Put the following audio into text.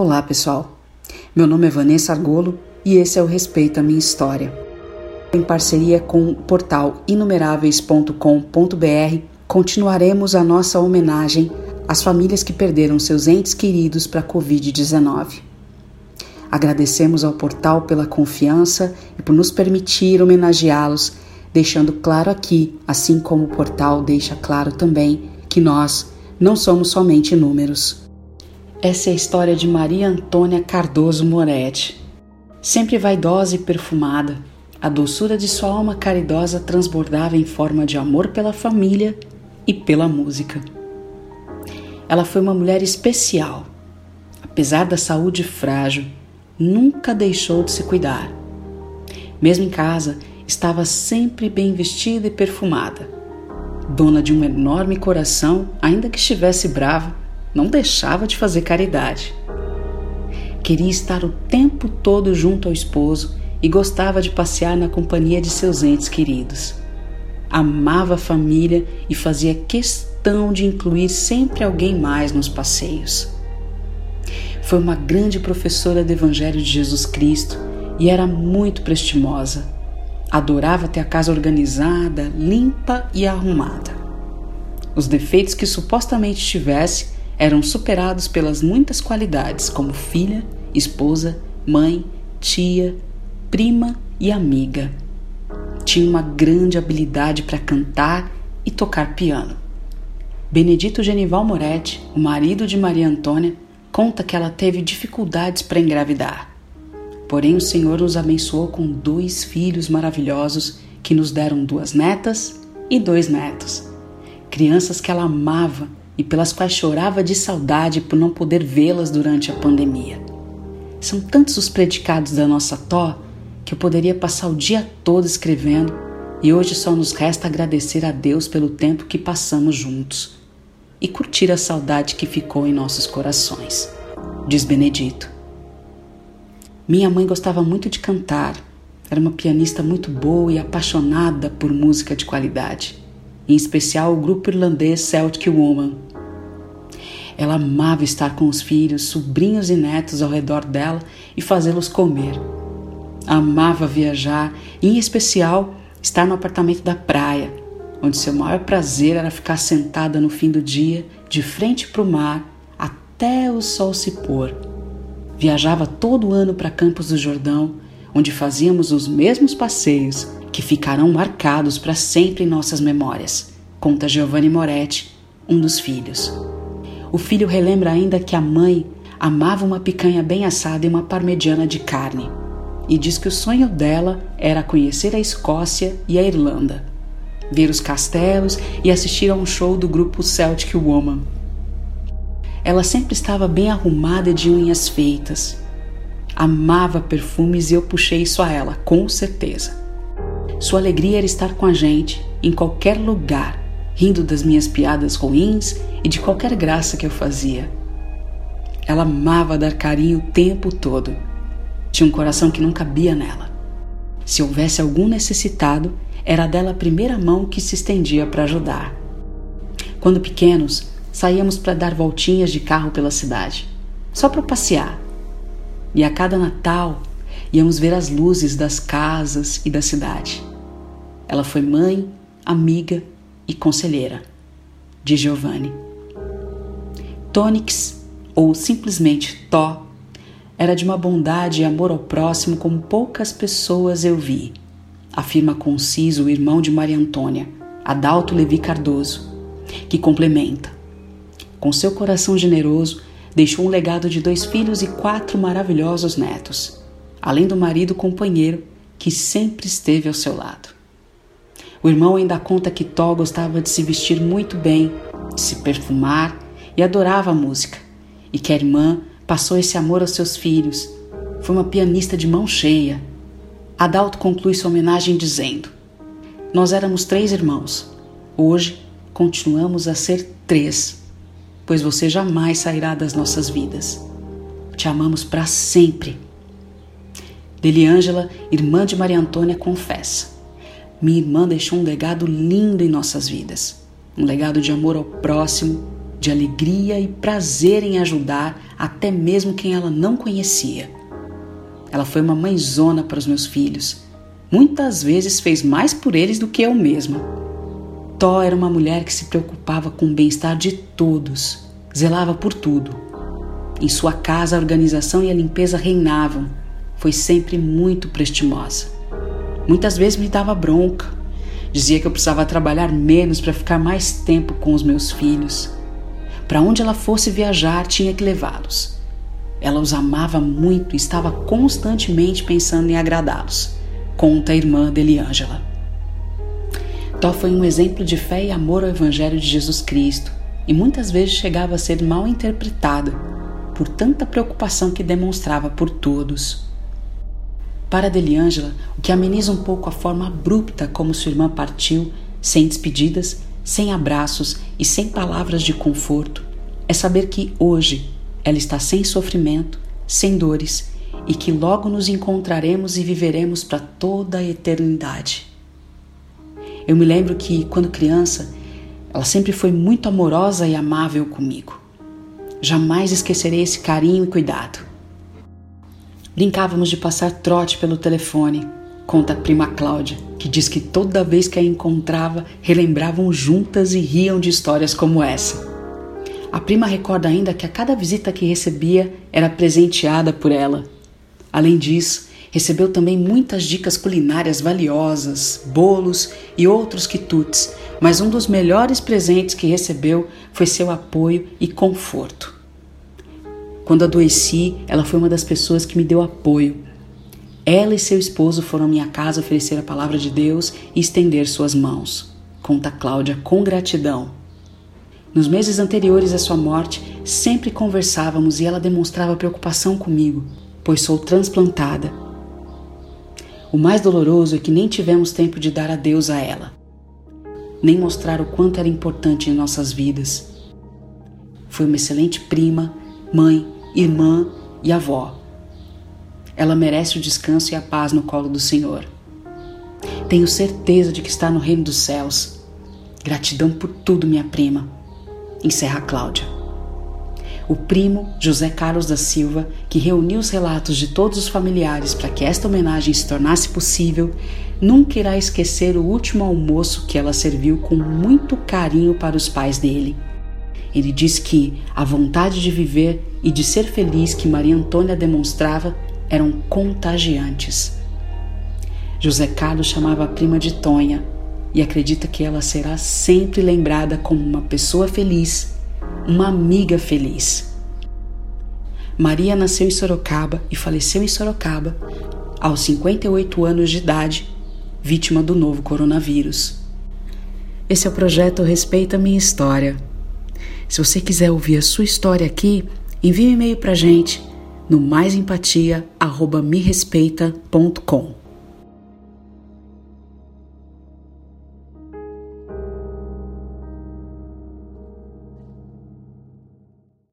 Olá, pessoal. Meu nome é Vanessa Argolo e esse é o Respeito à Minha História. Em parceria com o portal inumeráveis.com.br, continuaremos a nossa homenagem às famílias que perderam seus entes queridos para a Covid-19. Agradecemos ao portal pela confiança e por nos permitir homenageá-los, deixando claro aqui, assim como o portal deixa claro também, que nós não somos somente números. Essa é a história de Maria Antônia Cardoso Moretti. Sempre vaidosa e perfumada, a doçura de sua alma caridosa transbordava em forma de amor pela família e pela música. Ela foi uma mulher especial. Apesar da saúde frágil, nunca deixou de se cuidar. Mesmo em casa, estava sempre bem vestida e perfumada. Dona de um enorme coração, ainda que estivesse brava, não deixava de fazer caridade. Queria estar o tempo todo junto ao esposo e gostava de passear na companhia de seus entes queridos. Amava a família e fazia questão de incluir sempre alguém mais nos passeios. Foi uma grande professora do Evangelho de Jesus Cristo e era muito prestimosa. Adorava ter a casa organizada, limpa e arrumada. Os defeitos que supostamente tivesse eram superados pelas muitas qualidades como filha, esposa, mãe, tia, prima e amiga. Tinha uma grande habilidade para cantar e tocar piano. Benedito Genival Moretti, o marido de Maria Antônia, conta que ela teve dificuldades para engravidar. Porém, o Senhor nos abençoou com dois filhos maravilhosos que nos deram duas netas e dois netos. Crianças que ela amava e pelas quais chorava de saudade por não poder vê-las durante a pandemia. São tantos os predicados da nossa Tó que eu poderia passar o dia todo escrevendo e hoje só nos resta agradecer a Deus pelo tempo que passamos juntos e curtir a saudade que ficou em nossos corações, diz Benedito. Minha mãe gostava muito de cantar, era uma pianista muito boa e apaixonada por música de qualidade, em especial o grupo irlandês Celtic Woman, ela amava estar com os filhos, sobrinhos e netos ao redor dela e fazê-los comer. Amava viajar, e, em especial estar no apartamento da praia, onde seu maior prazer era ficar sentada no fim do dia, de frente para o mar, até o sol se pôr. Viajava todo ano para Campos do Jordão, onde fazíamos os mesmos passeios que ficarão marcados para sempre em nossas memórias, conta Giovanni Moretti, um dos filhos. O filho relembra ainda que a mãe amava uma picanha bem assada e uma parmegiana de carne, e diz que o sonho dela era conhecer a Escócia e a Irlanda, ver os castelos e assistir a um show do grupo Celtic Woman. Ela sempre estava bem arrumada de unhas feitas. Amava perfumes e eu puxei isso a ela, com certeza. Sua alegria era estar com a gente, em qualquer lugar, rindo das minhas piadas ruins e de qualquer graça que eu fazia. Ela amava dar carinho o tempo todo. Tinha um coração que não cabia nela. Se houvesse algum necessitado, era dela a primeira mão que se estendia para ajudar. Quando pequenos, saíamos para dar voltinhas de carro pela cidade, só para passear. E a cada Natal íamos ver as luzes das casas e da cidade. Ela foi mãe, amiga e conselheira, de Giovanni. Tônix, ou simplesmente Tó, era de uma bondade e amor ao próximo como poucas pessoas eu vi, afirma conciso o irmão de Maria Antônia, Adalto Levi Cardoso, que complementa. Com seu coração generoso, deixou um legado de dois filhos e quatro maravilhosos netos, além do marido companheiro que sempre esteve ao seu lado. O irmão ainda conta que Tó gostava de se vestir muito bem, de se perfumar e adorava a música, e que a irmã passou esse amor aos seus filhos. Foi uma pianista de mão cheia. Adalto conclui sua homenagem dizendo: Nós éramos três irmãos. Hoje continuamos a ser três, pois você jamais sairá das nossas vidas. Te amamos para sempre. Deliângela, irmã de Maria Antônia, confessa. Minha irmã deixou um legado lindo em nossas vidas, um legado de amor ao próximo de alegria e prazer em ajudar até mesmo quem ela não conhecia. Ela foi uma mãezona para os meus filhos. Muitas vezes fez mais por eles do que eu mesma. Tó era uma mulher que se preocupava com o bem-estar de todos, zelava por tudo. Em sua casa, a organização e a limpeza reinavam. Foi sempre muito prestimosa. Muitas vezes me dava bronca. Dizia que eu precisava trabalhar menos para ficar mais tempo com os meus filhos. Para onde ela fosse viajar, tinha que levá-los. Ela os amava muito e estava constantemente pensando em agradá-los, conta a irmã Deliângela. Tó foi um exemplo de fé e amor ao Evangelho de Jesus Cristo e muitas vezes chegava a ser mal interpretada por tanta preocupação que demonstrava por todos. Para Deliângela, o que ameniza um pouco a forma abrupta como sua irmã partiu, sem despedidas, sem abraços e sem palavras de conforto, é saber que hoje ela está sem sofrimento, sem dores e que logo nos encontraremos e viveremos para toda a eternidade. Eu me lembro que, quando criança, ela sempre foi muito amorosa e amável comigo. Jamais esquecerei esse carinho e cuidado. Brincávamos de passar trote pelo telefone, conta a prima Cláudia, que diz que toda vez que a encontrava, relembravam juntas e riam de histórias como essa. A prima recorda ainda que a cada visita que recebia era presenteada por ela. Além disso, recebeu também muitas dicas culinárias valiosas, bolos e outros quitutes, mas um dos melhores presentes que recebeu foi seu apoio e conforto. Quando adoeci, ela foi uma das pessoas que me deu apoio, ela e seu esposo foram à minha casa oferecer a palavra de Deus e estender suas mãos. Conta Cláudia com gratidão. Nos meses anteriores à sua morte, sempre conversávamos e ela demonstrava preocupação comigo, pois sou transplantada. O mais doloroso é que nem tivemos tempo de dar adeus a ela, nem mostrar o quanto era importante em nossas vidas. Foi uma excelente prima, mãe, irmã e avó ela merece o descanso e a paz no colo do Senhor. Tenho certeza de que está no reino dos céus. Gratidão por tudo, minha prima. Encerra Cláudia. O primo José Carlos da Silva, que reuniu os relatos de todos os familiares para que esta homenagem se tornasse possível, nunca irá esquecer o último almoço que ela serviu com muito carinho para os pais dele. Ele diz que a vontade de viver e de ser feliz que Maria Antônia demonstrava eram contagiantes. José Carlos chamava a prima de Tonha e acredita que ela será sempre lembrada como uma pessoa feliz, uma amiga feliz. Maria nasceu em Sorocaba e faleceu em Sorocaba aos 58 anos de idade, vítima do novo coronavírus. Esse é o projeto Respeita Minha História. Se você quiser ouvir a sua história aqui, envie um e-mail para gente no maisempatia@merespeita.com.